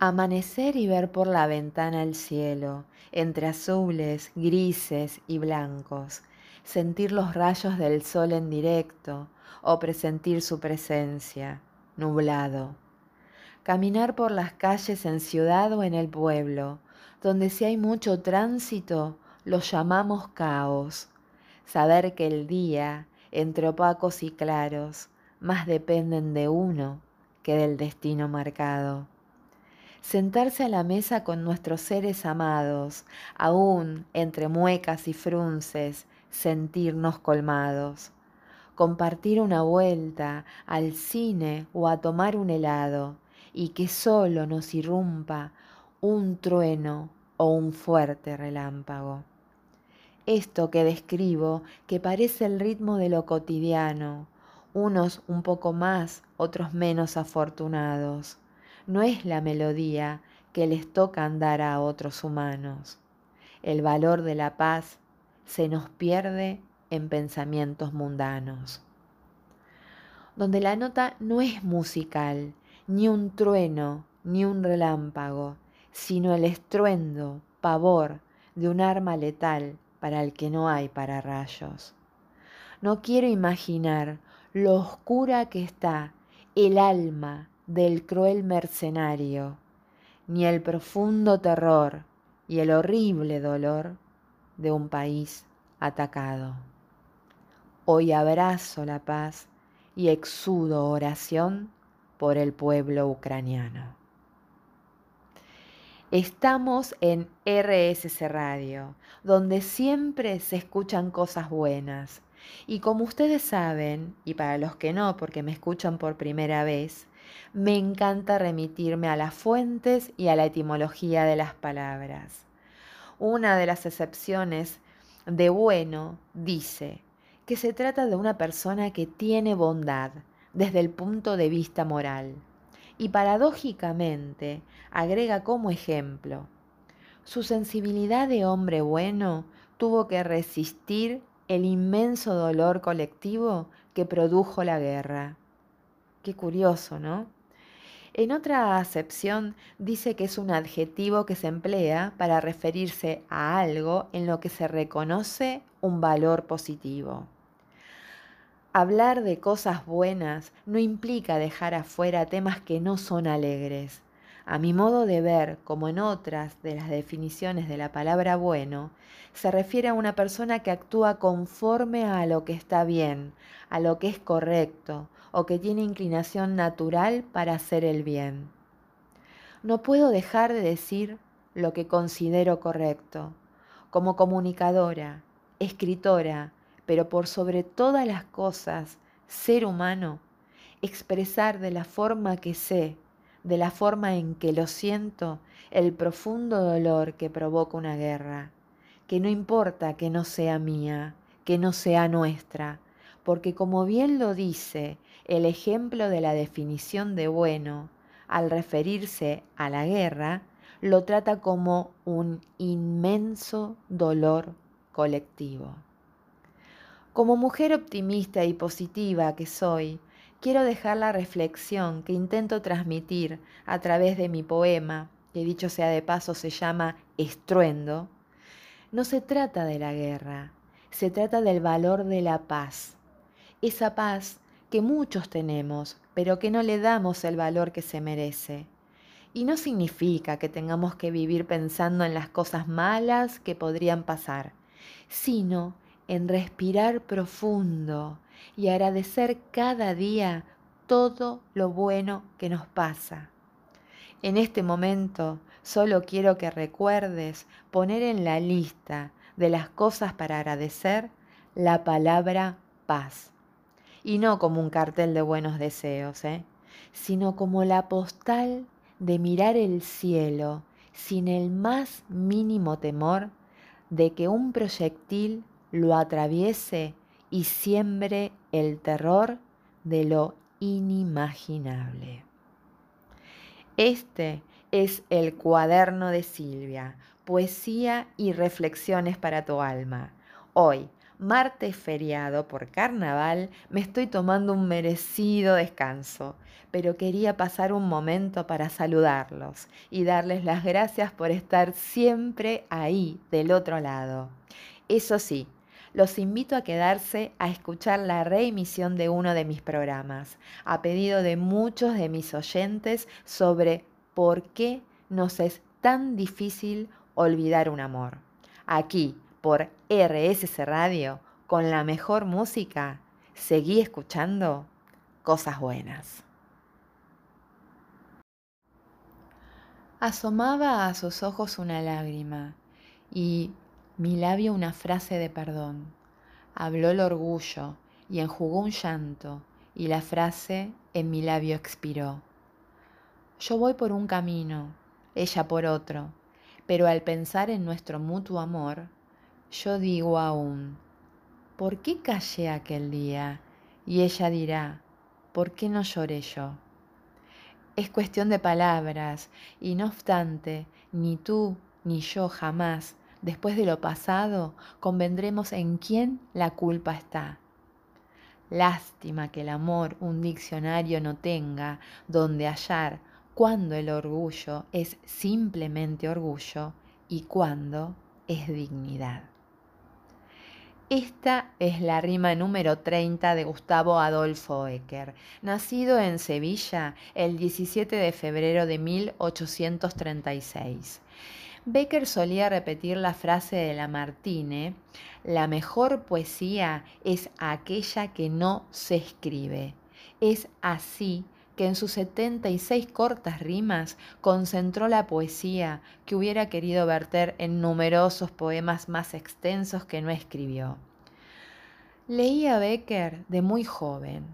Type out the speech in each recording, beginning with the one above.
Amanecer y ver por la ventana el cielo, entre azules, grises y blancos, sentir los rayos del sol en directo o presentir su presencia, nublado. Caminar por las calles en ciudad o en el pueblo, donde si hay mucho tránsito, lo llamamos caos. Saber que el día, entre opacos y claros, más dependen de uno que del destino marcado sentarse a la mesa con nuestros seres amados, aún entre muecas y frunces, sentirnos colmados, compartir una vuelta al cine o a tomar un helado y que solo nos irrumpa un trueno o un fuerte relámpago. Esto que describo, que parece el ritmo de lo cotidiano, unos un poco más, otros menos afortunados no es la melodía que les toca andar a otros humanos. El valor de la paz se nos pierde en pensamientos mundanos. Donde la nota no es musical, ni un trueno, ni un relámpago, sino el estruendo, pavor de un arma letal para el que no hay pararrayos. No quiero imaginar lo oscura que está el alma del cruel mercenario, ni el profundo terror y el horrible dolor de un país atacado. Hoy abrazo la paz y exudo oración por el pueblo ucraniano. Estamos en RSC Radio, donde siempre se escuchan cosas buenas. Y como ustedes saben, y para los que no, porque me escuchan por primera vez, me encanta remitirme a las fuentes y a la etimología de las palabras. Una de las excepciones de bueno dice que se trata de una persona que tiene bondad desde el punto de vista moral y paradójicamente agrega como ejemplo, su sensibilidad de hombre bueno tuvo que resistir el inmenso dolor colectivo que produjo la guerra. Curioso, ¿no? En otra acepción dice que es un adjetivo que se emplea para referirse a algo en lo que se reconoce un valor positivo. Hablar de cosas buenas no implica dejar afuera temas que no son alegres. A mi modo de ver, como en otras de las definiciones de la palabra bueno, se refiere a una persona que actúa conforme a lo que está bien, a lo que es correcto, o que tiene inclinación natural para hacer el bien. No puedo dejar de decir lo que considero correcto. Como comunicadora, escritora, pero por sobre todas las cosas, ser humano, expresar de la forma que sé, de la forma en que lo siento, el profundo dolor que provoca una guerra, que no importa que no sea mía, que no sea nuestra, porque como bien lo dice el ejemplo de la definición de bueno, al referirse a la guerra, lo trata como un inmenso dolor colectivo. Como mujer optimista y positiva que soy, quiero dejar la reflexión que intento transmitir a través de mi poema, que dicho sea de paso se llama Estruendo. No se trata de la guerra, se trata del valor de la paz. Esa paz que muchos tenemos, pero que no le damos el valor que se merece. Y no significa que tengamos que vivir pensando en las cosas malas que podrían pasar, sino en respirar profundo y agradecer cada día todo lo bueno que nos pasa. En este momento solo quiero que recuerdes poner en la lista de las cosas para agradecer la palabra paz y no como un cartel de buenos deseos, ¿eh? sino como la postal de mirar el cielo sin el más mínimo temor de que un proyectil lo atraviese y siembre el terror de lo inimaginable. Este es el cuaderno de Silvia, poesía y reflexiones para tu alma. Hoy, martes feriado por carnaval, me estoy tomando un merecido descanso, pero quería pasar un momento para saludarlos y darles las gracias por estar siempre ahí, del otro lado. Eso sí, los invito a quedarse a escuchar la reemisión de uno de mis programas, a pedido de muchos de mis oyentes sobre por qué nos es tan difícil olvidar un amor. Aquí, por RSC Radio, con la mejor música, seguí escuchando cosas buenas. Asomaba a sus ojos una lágrima y mi labio una frase de perdón. Habló el orgullo y enjugó un llanto y la frase en mi labio expiró. Yo voy por un camino, ella por otro, pero al pensar en nuestro mutuo amor, yo digo aún, ¿por qué callé aquel día? Y ella dirá, ¿por qué no lloré yo? Es cuestión de palabras, y no obstante, ni tú ni yo jamás, después de lo pasado, convendremos en quién la culpa está. Lástima que el amor un diccionario no tenga donde hallar cuando el orgullo es simplemente orgullo y cuando es dignidad. Esta es la rima número 30 de Gustavo Adolfo Ecker, nacido en Sevilla el 17 de febrero de 1836. Becker solía repetir la frase de Lamartine, la mejor poesía es aquella que no se escribe. Es así que en sus 76 cortas rimas concentró la poesía que hubiera querido verter en numerosos poemas más extensos que no escribió. Leí a Becker de muy joven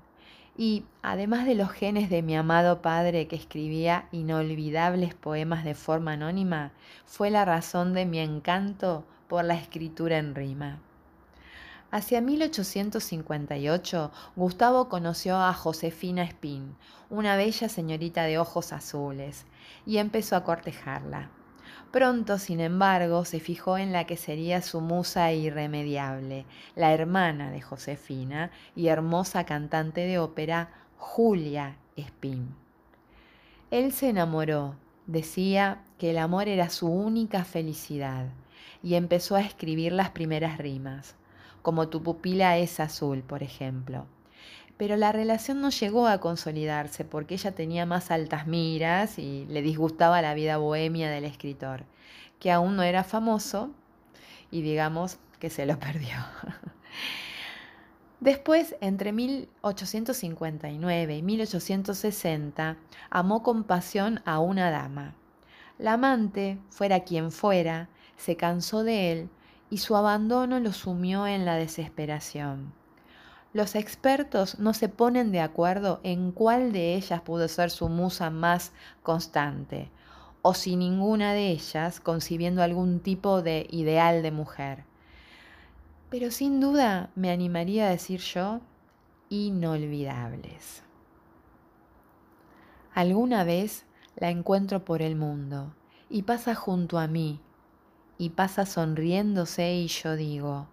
y, además de los genes de mi amado padre que escribía inolvidables poemas de forma anónima, fue la razón de mi encanto por la escritura en rima. Hacia 1858, Gustavo conoció a Josefina Spin, una bella señorita de ojos azules, y empezó a cortejarla. Pronto, sin embargo, se fijó en la que sería su musa irremediable, la hermana de Josefina y hermosa cantante de ópera, Julia Spin. Él se enamoró, decía que el amor era su única felicidad, y empezó a escribir las primeras rimas como tu pupila es azul, por ejemplo. Pero la relación no llegó a consolidarse porque ella tenía más altas miras y le disgustaba la vida bohemia del escritor, que aún no era famoso y digamos que se lo perdió. Después, entre 1859 y 1860, amó con pasión a una dama. La amante, fuera quien fuera, se cansó de él y su abandono lo sumió en la desesperación. Los expertos no se ponen de acuerdo en cuál de ellas pudo ser su musa más constante, o si ninguna de ellas concibiendo algún tipo de ideal de mujer. Pero sin duda me animaría a decir yo, inolvidables. Alguna vez la encuentro por el mundo y pasa junto a mí y pasa sonriéndose y yo digo,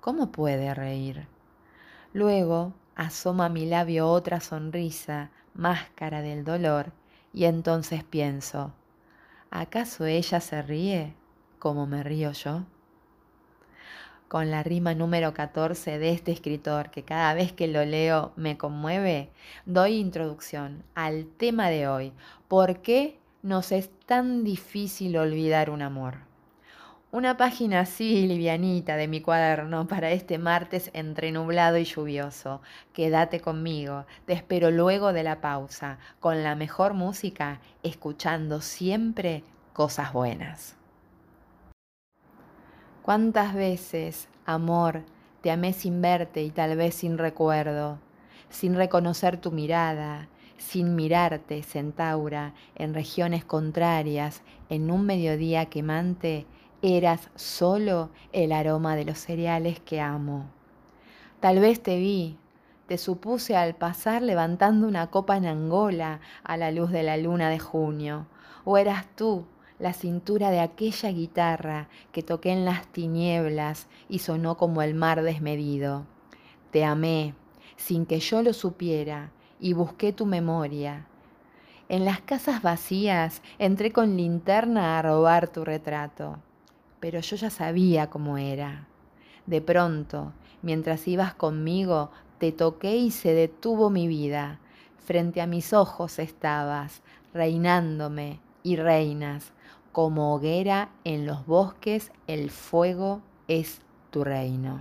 ¿cómo puede reír? Luego asoma a mi labio otra sonrisa, máscara del dolor, y entonces pienso, ¿acaso ella se ríe como me río yo? Con la rima número 14 de este escritor, que cada vez que lo leo me conmueve, doy introducción al tema de hoy, ¿por qué nos es tan difícil olvidar un amor? Una página así livianita de mi cuaderno para este martes entre nublado y lluvioso. Quédate conmigo, te espero luego de la pausa, con la mejor música, escuchando siempre cosas buenas. ¿Cuántas veces, amor, te amé sin verte y tal vez sin recuerdo, sin reconocer tu mirada, sin mirarte, centaura, en regiones contrarias, en un mediodía quemante, eras solo el aroma de los cereales que amo. Tal vez te vi, te supuse al pasar levantando una copa en Angola a la luz de la luna de junio, o eras tú la cintura de aquella guitarra que toqué en las tinieblas y sonó como el mar desmedido. Te amé sin que yo lo supiera y busqué tu memoria. En las casas vacías entré con linterna a robar tu retrato, pero yo ya sabía cómo era. De pronto, mientras ibas conmigo, te toqué y se detuvo mi vida. Frente a mis ojos estabas, reinándome y reinas, como hoguera en los bosques, el fuego es tu reino.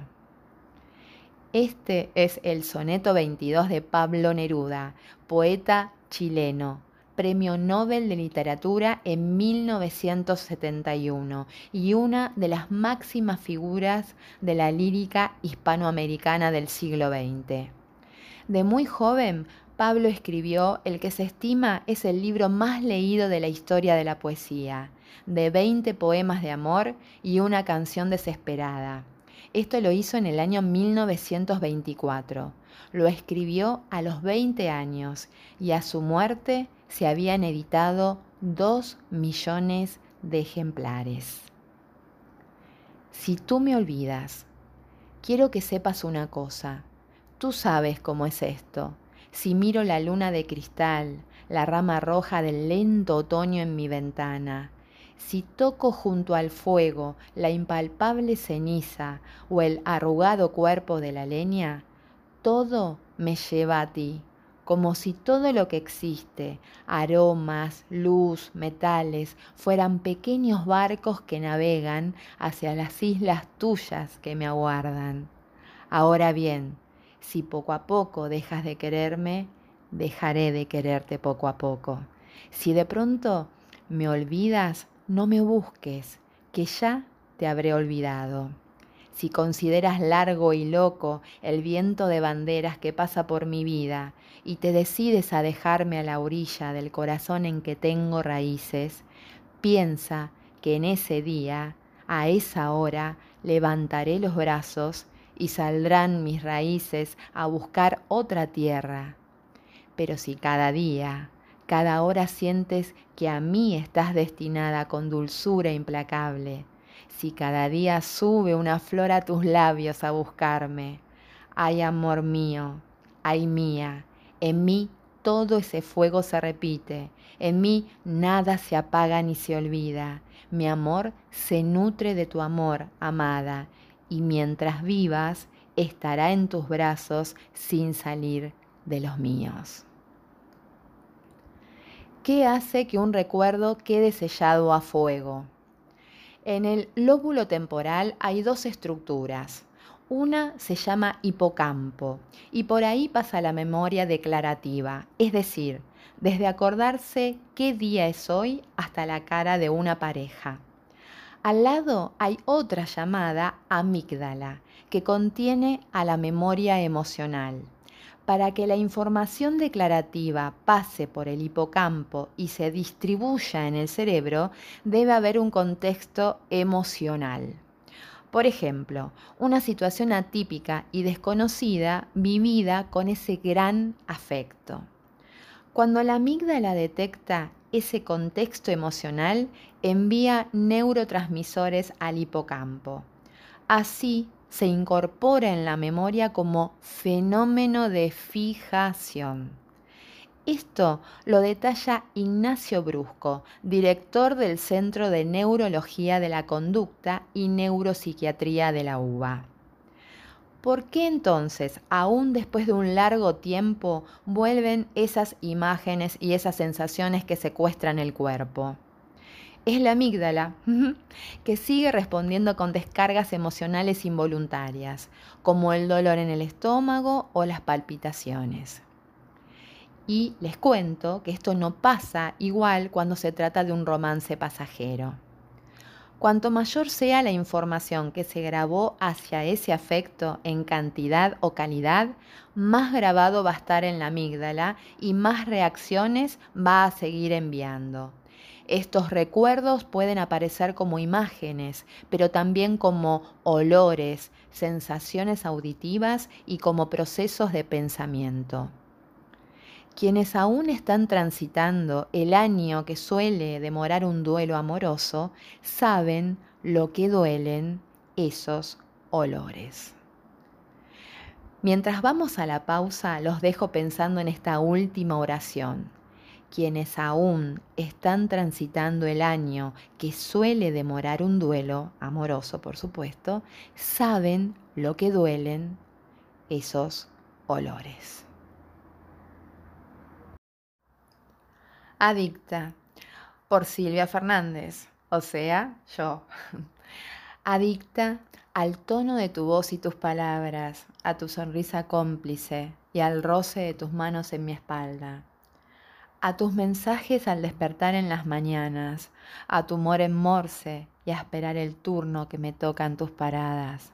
Este es el soneto 22 de Pablo Neruda, poeta chileno, Premio Nobel de Literatura en 1971 y una de las máximas figuras de la lírica hispanoamericana del siglo XX. De muy joven, Pablo escribió el que se estima es el libro más leído de la historia de la poesía, de 20 poemas de amor y una canción desesperada. Esto lo hizo en el año 1924. Lo escribió a los 20 años y a su muerte se habían editado 2 millones de ejemplares. Si tú me olvidas, quiero que sepas una cosa. Tú sabes cómo es esto. Si miro la luna de cristal, la rama roja del lento otoño en mi ventana, si toco junto al fuego la impalpable ceniza o el arrugado cuerpo de la leña, todo me lleva a ti, como si todo lo que existe, aromas, luz, metales, fueran pequeños barcos que navegan hacia las islas tuyas que me aguardan. Ahora bien, si poco a poco dejas de quererme, dejaré de quererte poco a poco. Si de pronto me olvidas, no me busques, que ya te habré olvidado. Si consideras largo y loco el viento de banderas que pasa por mi vida y te decides a dejarme a la orilla del corazón en que tengo raíces, piensa que en ese día, a esa hora, levantaré los brazos y saldrán mis raíces a buscar otra tierra. Pero si cada día cada hora sientes que a mí estás destinada con dulzura implacable. Si cada día sube una flor a tus labios a buscarme. Ay, amor mío, ay mía, en mí todo ese fuego se repite, en mí nada se apaga ni se olvida. Mi amor se nutre de tu amor, amada, y mientras vivas estará en tus brazos sin salir de los míos. ¿Qué hace que un recuerdo quede sellado a fuego? En el lóbulo temporal hay dos estructuras. Una se llama hipocampo y por ahí pasa la memoria declarativa, es decir, desde acordarse qué día es hoy hasta la cara de una pareja. Al lado hay otra llamada amígdala, que contiene a la memoria emocional para que la información declarativa pase por el hipocampo y se distribuya en el cerebro, debe haber un contexto emocional. Por ejemplo, una situación atípica y desconocida vivida con ese gran afecto. Cuando la amígdala detecta ese contexto emocional, envía neurotransmisores al hipocampo. Así se incorpora en la memoria como fenómeno de fijación. Esto lo detalla Ignacio Brusco, director del Centro de Neurología de la Conducta y Neuropsiquiatría de la UBA. ¿Por qué entonces, aún después de un largo tiempo, vuelven esas imágenes y esas sensaciones que secuestran el cuerpo? Es la amígdala, que sigue respondiendo con descargas emocionales involuntarias, como el dolor en el estómago o las palpitaciones. Y les cuento que esto no pasa igual cuando se trata de un romance pasajero. Cuanto mayor sea la información que se grabó hacia ese afecto en cantidad o calidad, más grabado va a estar en la amígdala y más reacciones va a seguir enviando. Estos recuerdos pueden aparecer como imágenes, pero también como olores, sensaciones auditivas y como procesos de pensamiento. Quienes aún están transitando el año que suele demorar un duelo amoroso, saben lo que duelen esos olores. Mientras vamos a la pausa, los dejo pensando en esta última oración. Quienes aún están transitando el año que suele demorar un duelo, amoroso por supuesto, saben lo que duelen esos olores. Adicta por Silvia Fernández, o sea, yo. Adicta al tono de tu voz y tus palabras, a tu sonrisa cómplice y al roce de tus manos en mi espalda. A tus mensajes al despertar en las mañanas, a tu humor en morse y a esperar el turno que me toca en tus paradas.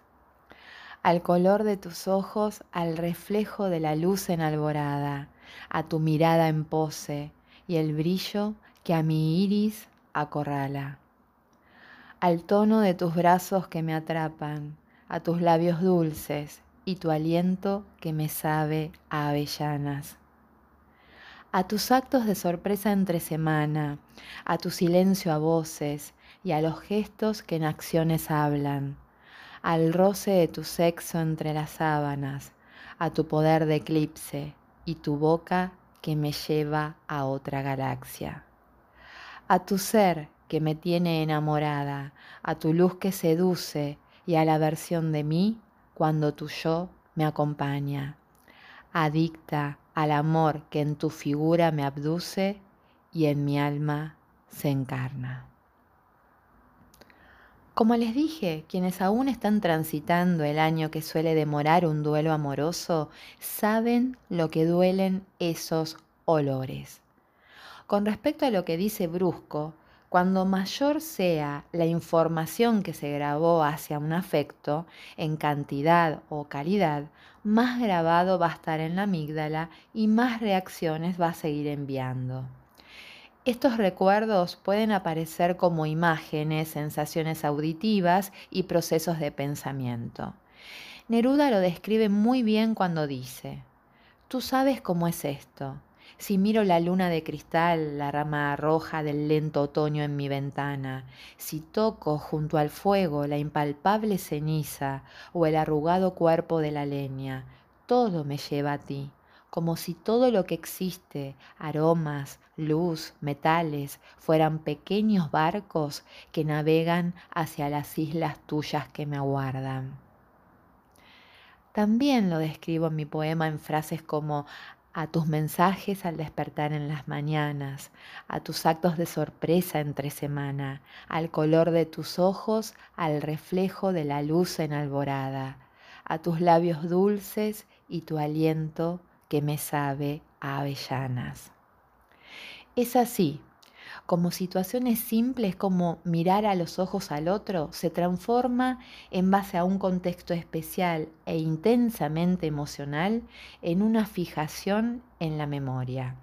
Al color de tus ojos, al reflejo de la luz enalborada, a tu mirada en pose, y el brillo que a mi iris acorrala. Al tono de tus brazos que me atrapan, a tus labios dulces y tu aliento que me sabe a avellanas. A tus actos de sorpresa entre semana, a tu silencio a voces y a los gestos que en acciones hablan, al roce de tu sexo entre las sábanas, a tu poder de eclipse y tu boca que me lleva a otra galaxia. A tu ser que me tiene enamorada, a tu luz que seduce y a la versión de mí cuando tu yo me acompaña. Adicta al amor que en tu figura me abduce y en mi alma se encarna. Como les dije, quienes aún están transitando el año que suele demorar un duelo amoroso, saben lo que duelen esos olores. Con respecto a lo que dice Brusco, cuando mayor sea la información que se grabó hacia un afecto, en cantidad o calidad, más grabado va a estar en la amígdala y más reacciones va a seguir enviando. Estos recuerdos pueden aparecer como imágenes, sensaciones auditivas y procesos de pensamiento. Neruda lo describe muy bien cuando dice, tú sabes cómo es esto. Si miro la luna de cristal, la rama roja del lento otoño en mi ventana, si toco junto al fuego la impalpable ceniza o el arrugado cuerpo de la leña, todo me lleva a ti como si todo lo que existe, aromas, luz, metales, fueran pequeños barcos que navegan hacia las islas tuyas que me aguardan. También lo describo en mi poema en frases como a tus mensajes al despertar en las mañanas, a tus actos de sorpresa entre semana, al color de tus ojos, al reflejo de la luz enalborada, a tus labios dulces y tu aliento que me sabe a avellanas. Es así, como situaciones simples como mirar a los ojos al otro, se transforma en base a un contexto especial e intensamente emocional en una fijación en la memoria.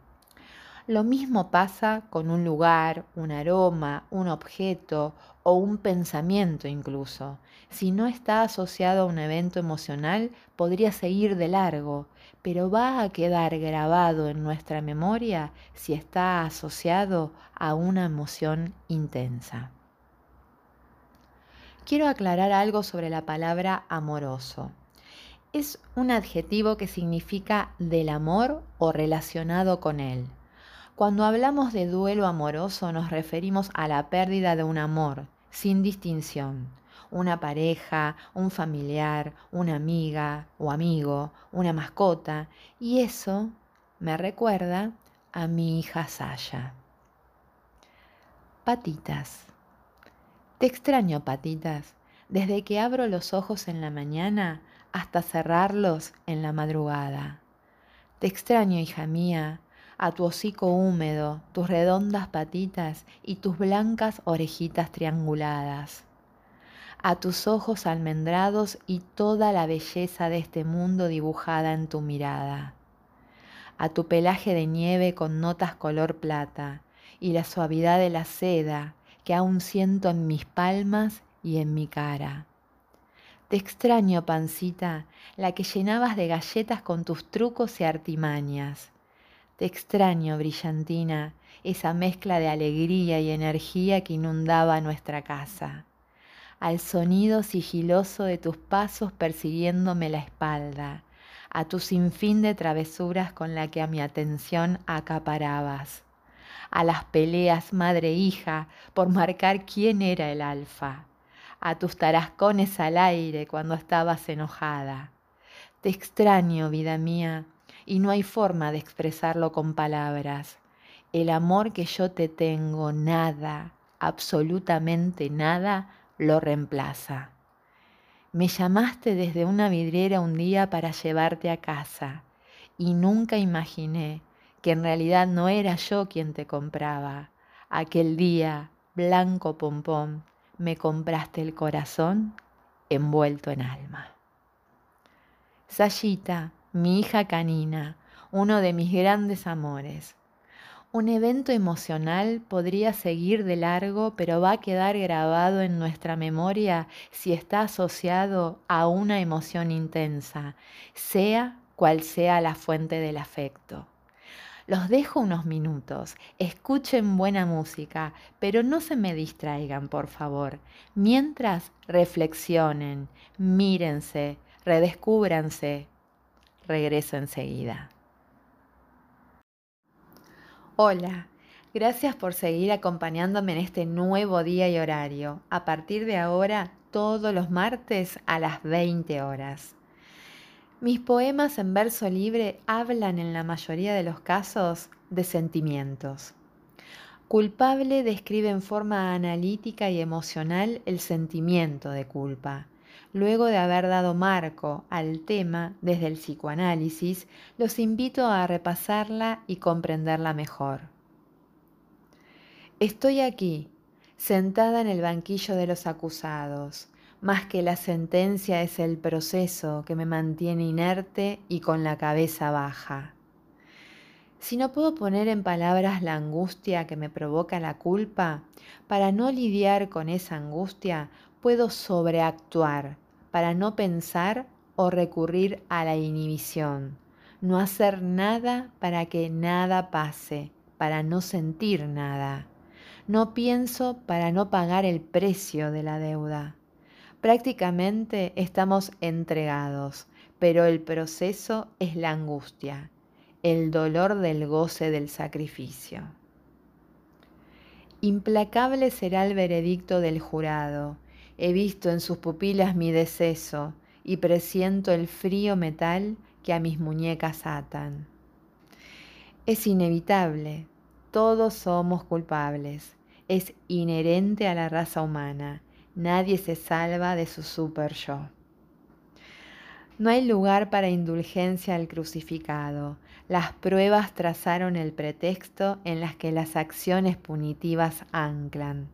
Lo mismo pasa con un lugar, un aroma, un objeto o un pensamiento incluso. Si no está asociado a un evento emocional, podría seguir de largo, pero va a quedar grabado en nuestra memoria si está asociado a una emoción intensa. Quiero aclarar algo sobre la palabra amoroso. Es un adjetivo que significa del amor o relacionado con él. Cuando hablamos de duelo amoroso nos referimos a la pérdida de un amor, sin distinción una pareja, un familiar, una amiga o amigo, una mascota, y eso me recuerda a mi hija Saya. Patitas. Te extraño, patitas, desde que abro los ojos en la mañana hasta cerrarlos en la madrugada. Te extraño, hija mía, a tu hocico húmedo, tus redondas patitas y tus blancas orejitas trianguladas a tus ojos almendrados y toda la belleza de este mundo dibujada en tu mirada, a tu pelaje de nieve con notas color plata y la suavidad de la seda que aún siento en mis palmas y en mi cara. Te extraño, pancita, la que llenabas de galletas con tus trucos y artimañas. Te extraño, brillantina, esa mezcla de alegría y energía que inundaba nuestra casa. Al sonido sigiloso de tus pasos persiguiéndome la espalda, a tu sinfín de travesuras con la que a mi atención acaparabas, a las peleas madre-hija por marcar quién era el alfa, a tus tarascones al aire cuando estabas enojada. Te extraño, vida mía, y no hay forma de expresarlo con palabras. El amor que yo te tengo, nada, absolutamente nada, lo reemplaza. Me llamaste desde una vidriera un día para llevarte a casa y nunca imaginé que en realidad no era yo quien te compraba. Aquel día, blanco pompón, me compraste el corazón envuelto en alma. Sayita, mi hija canina, uno de mis grandes amores. Un evento emocional podría seguir de largo, pero va a quedar grabado en nuestra memoria si está asociado a una emoción intensa, sea cual sea la fuente del afecto. Los dejo unos minutos, escuchen buena música, pero no se me distraigan, por favor. Mientras reflexionen, mírense, redescúbranse, regreso enseguida. Hola, gracias por seguir acompañándome en este nuevo día y horario. A partir de ahora, todos los martes a las 20 horas. Mis poemas en verso libre hablan en la mayoría de los casos de sentimientos. Culpable describe en forma analítica y emocional el sentimiento de culpa. Luego de haber dado marco al tema desde el psicoanálisis, los invito a repasarla y comprenderla mejor. Estoy aquí, sentada en el banquillo de los acusados. Más que la sentencia es el proceso que me mantiene inerte y con la cabeza baja. Si no puedo poner en palabras la angustia que me provoca la culpa, para no lidiar con esa angustia, puedo sobreactuar para no pensar o recurrir a la inhibición, no hacer nada para que nada pase, para no sentir nada. No pienso para no pagar el precio de la deuda. Prácticamente estamos entregados, pero el proceso es la angustia, el dolor del goce del sacrificio. Implacable será el veredicto del jurado, He visto en sus pupilas mi deceso y presiento el frío metal que a mis muñecas atan. Es inevitable, todos somos culpables, es inherente a la raza humana, nadie se salva de su super yo. No hay lugar para indulgencia al crucificado. Las pruebas trazaron el pretexto en las que las acciones punitivas anclan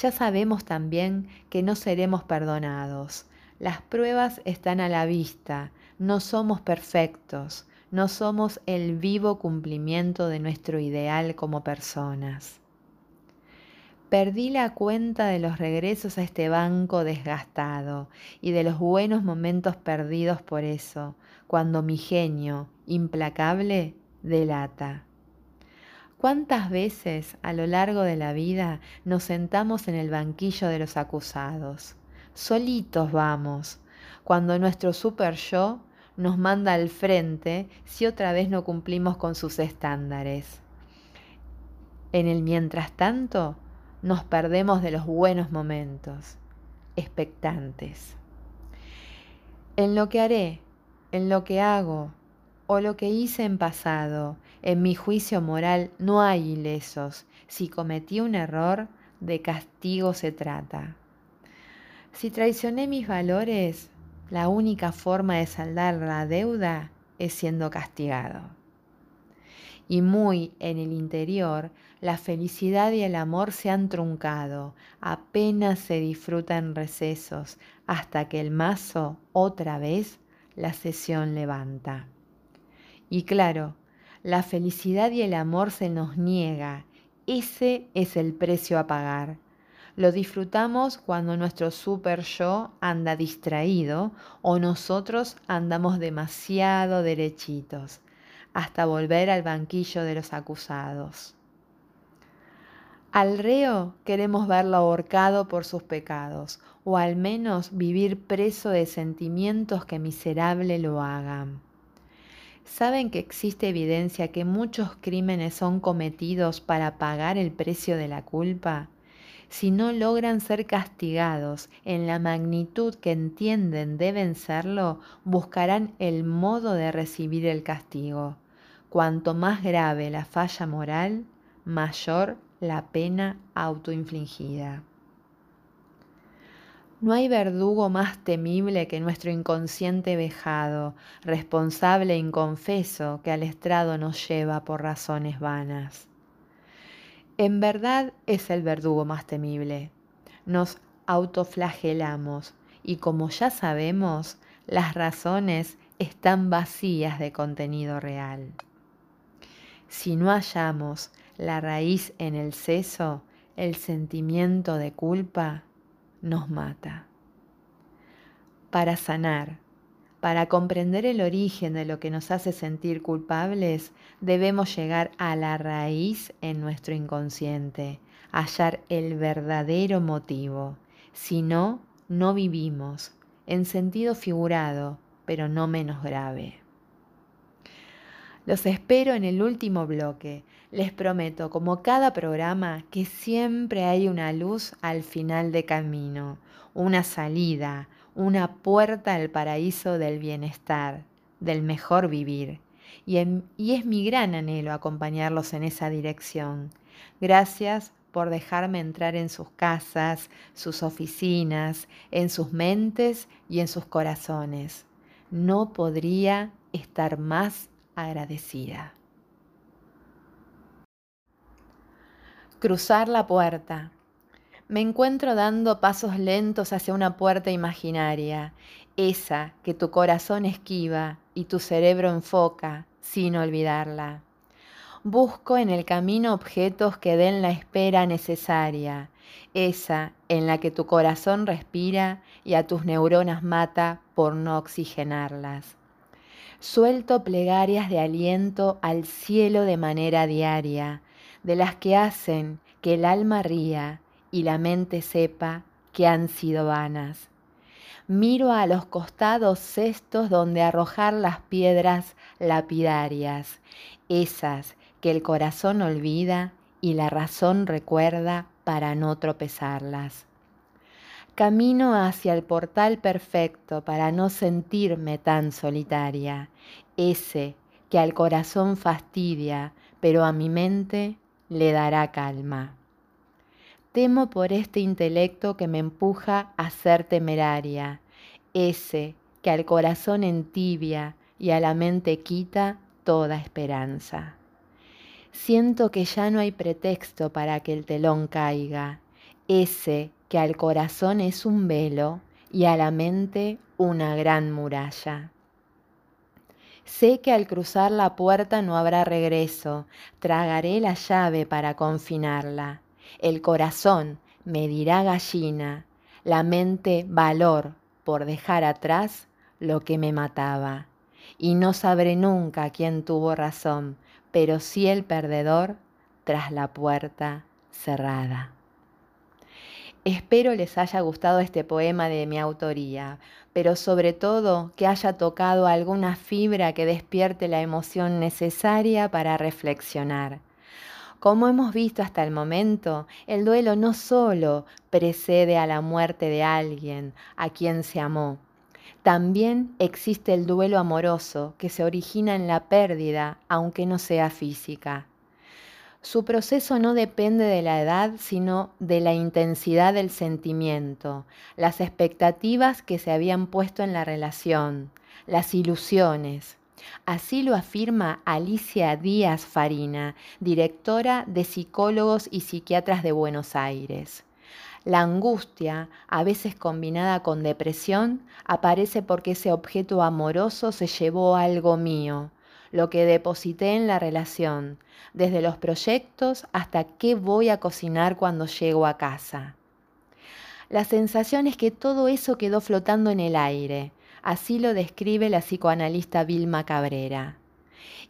ya sabemos también que no seremos perdonados. Las pruebas están a la vista, no somos perfectos, no somos el vivo cumplimiento de nuestro ideal como personas. Perdí la cuenta de los regresos a este banco desgastado y de los buenos momentos perdidos por eso, cuando mi genio, implacable, delata. ¿Cuántas veces a lo largo de la vida nos sentamos en el banquillo de los acusados? Solitos vamos, cuando nuestro super yo nos manda al frente si otra vez no cumplimos con sus estándares. En el mientras tanto, nos perdemos de los buenos momentos, expectantes. En lo que haré, en lo que hago, o lo que hice en pasado. En mi juicio moral no hay ilesos. Si cometí un error, de castigo se trata. Si traicioné mis valores, la única forma de saldar la deuda es siendo castigado. Y muy en el interior, la felicidad y el amor se han truncado, apenas se disfrutan recesos, hasta que el mazo otra vez la sesión levanta. Y claro, la felicidad y el amor se nos niega. Ese es el precio a pagar. Lo disfrutamos cuando nuestro super yo anda distraído o nosotros andamos demasiado derechitos. hasta volver al banquillo de los acusados. Al reo queremos verlo ahorcado por sus pecados, o al menos vivir preso de sentimientos que miserable lo hagan. ¿Saben que existe evidencia que muchos crímenes son cometidos para pagar el precio de la culpa? Si no logran ser castigados en la magnitud que entienden deben serlo, buscarán el modo de recibir el castigo. Cuanto más grave la falla moral, mayor la pena autoinfligida. No hay verdugo más temible que nuestro inconsciente vejado, responsable e inconfeso que al estrado nos lleva por razones vanas. En verdad es el verdugo más temible. Nos autoflagelamos y como ya sabemos, las razones están vacías de contenido real. Si no hallamos la raíz en el seso, el sentimiento de culpa nos mata. Para sanar, para comprender el origen de lo que nos hace sentir culpables, debemos llegar a la raíz en nuestro inconsciente, hallar el verdadero motivo. Si no, no vivimos, en sentido figurado, pero no menos grave. Los espero en el último bloque. Les prometo, como cada programa, que siempre hay una luz al final de camino, una salida, una puerta al paraíso del bienestar, del mejor vivir. Y, es mi gran anhelo acompañarlos en esa dirección. Gracias por dejarme entrar en sus casas, sus oficinas, en sus mentes y en sus corazones. No podría estar más agradecida. Cruzar la puerta. Me encuentro dando pasos lentos hacia una puerta imaginaria, esa que tu corazón esquiva y tu cerebro enfoca sin olvidarla. Busco en el camino objetos que den la espera necesaria, esa en la que tu corazón respira y a tus neuronas mata por no oxigenarlas. Suelto plegarias de aliento al cielo de manera diaria, de las que hacen que el alma ría y la mente sepa que han sido vanas. Miro a los costados cestos donde arrojar las piedras lapidarias, esas que el corazón olvida y la razón recuerda para no tropezarlas. Camino hacia el portal perfecto para no sentirme tan solitaria, ese que al corazón fastidia, pero a mi mente le dará calma. Temo por este intelecto que me empuja a ser temeraria, ese que al corazón entibia y a la mente quita toda esperanza. Siento que ya no hay pretexto para que el telón caiga, ese que al corazón es un velo y a la mente una gran muralla. Sé que al cruzar la puerta no habrá regreso, tragaré la llave para confinarla. El corazón me dirá gallina, la mente valor por dejar atrás lo que me mataba. Y no sabré nunca quién tuvo razón, pero sí el perdedor tras la puerta cerrada. Espero les haya gustado este poema de mi autoría, pero sobre todo que haya tocado alguna fibra que despierte la emoción necesaria para reflexionar. Como hemos visto hasta el momento, el duelo no solo precede a la muerte de alguien a quien se amó, también existe el duelo amoroso que se origina en la pérdida, aunque no sea física. Su proceso no depende de la edad, sino de la intensidad del sentimiento, las expectativas que se habían puesto en la relación, las ilusiones. Así lo afirma Alicia Díaz Farina, directora de Psicólogos y Psiquiatras de Buenos Aires. La angustia, a veces combinada con depresión, aparece porque ese objeto amoroso se llevó algo mío, lo que deposité en la relación, desde los proyectos hasta qué voy a cocinar cuando llego a casa. La sensación es que todo eso quedó flotando en el aire, así lo describe la psicoanalista Vilma Cabrera.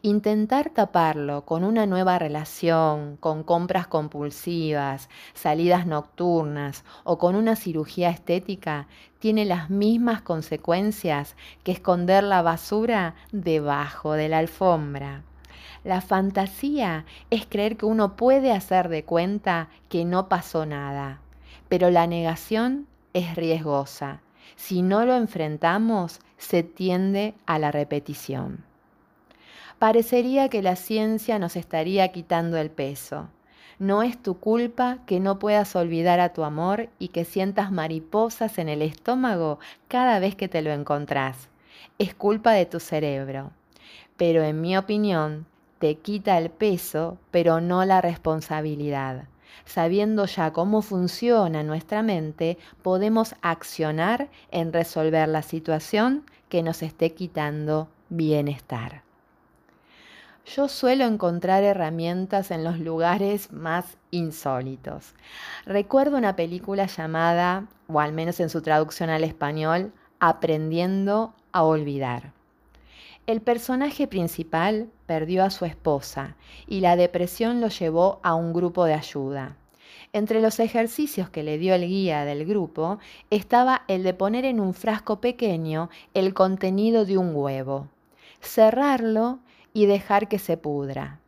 Intentar taparlo con una nueva relación, con compras compulsivas, salidas nocturnas o con una cirugía estética tiene las mismas consecuencias que esconder la basura debajo de la alfombra. La fantasía es creer que uno puede hacer de cuenta que no pasó nada, pero la negación es riesgosa. Si no lo enfrentamos, se tiende a la repetición. Parecería que la ciencia nos estaría quitando el peso. No es tu culpa que no puedas olvidar a tu amor y que sientas mariposas en el estómago cada vez que te lo encontrás. Es culpa de tu cerebro. Pero en mi opinión, te quita el peso, pero no la responsabilidad. Sabiendo ya cómo funciona nuestra mente, podemos accionar en resolver la situación que nos esté quitando bienestar. Yo suelo encontrar herramientas en los lugares más insólitos. Recuerdo una película llamada, o al menos en su traducción al español, Aprendiendo a olvidar. El personaje principal perdió a su esposa y la depresión lo llevó a un grupo de ayuda. Entre los ejercicios que le dio el guía del grupo estaba el de poner en un frasco pequeño el contenido de un huevo, cerrarlo y dejar que se pudra.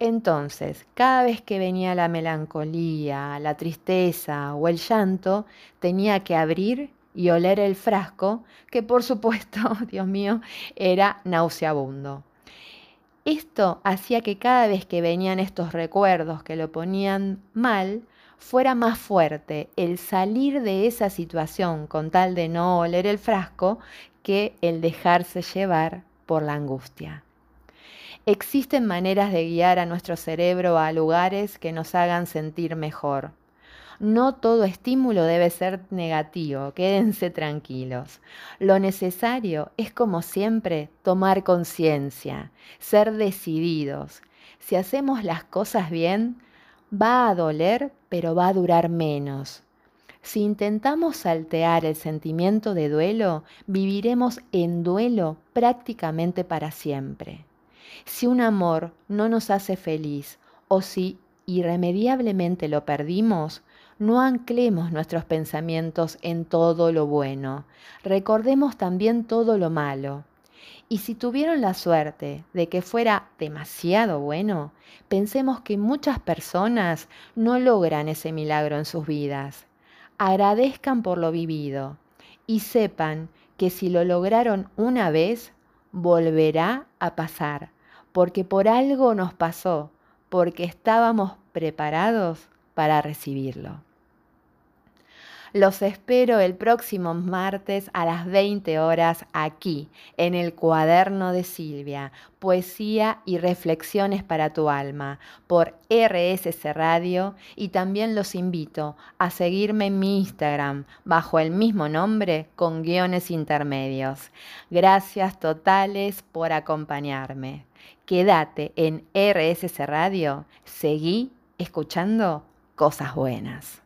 Entonces, cada vez que venía la melancolía, la tristeza o el llanto, tenía que abrir y oler el frasco, que por supuesto, Dios mío, era nauseabundo. Esto hacía que cada vez que venían estos recuerdos que lo ponían mal, fuera más fuerte el salir de esa situación con tal de no oler el frasco que el dejarse llevar por la angustia. Existen maneras de guiar a nuestro cerebro a lugares que nos hagan sentir mejor. No todo estímulo debe ser negativo, quédense tranquilos. Lo necesario es, como siempre, tomar conciencia, ser decididos. Si hacemos las cosas bien, va a doler, pero va a durar menos. Si intentamos saltear el sentimiento de duelo, viviremos en duelo prácticamente para siempre. Si un amor no nos hace feliz o si irremediablemente lo perdimos, no anclemos nuestros pensamientos en todo lo bueno, recordemos también todo lo malo. Y si tuvieron la suerte de que fuera demasiado bueno, pensemos que muchas personas no logran ese milagro en sus vidas. Agradezcan por lo vivido y sepan que si lo lograron una vez, volverá a pasar, porque por algo nos pasó, porque estábamos preparados para recibirlo. Los espero el próximo martes a las 20 horas aquí, en el cuaderno de Silvia, poesía y reflexiones para tu alma, por RSC Radio y también los invito a seguirme en mi Instagram bajo el mismo nombre con guiones intermedios. Gracias totales por acompañarme. Quédate en RSC Radio, seguí escuchando cosas buenas.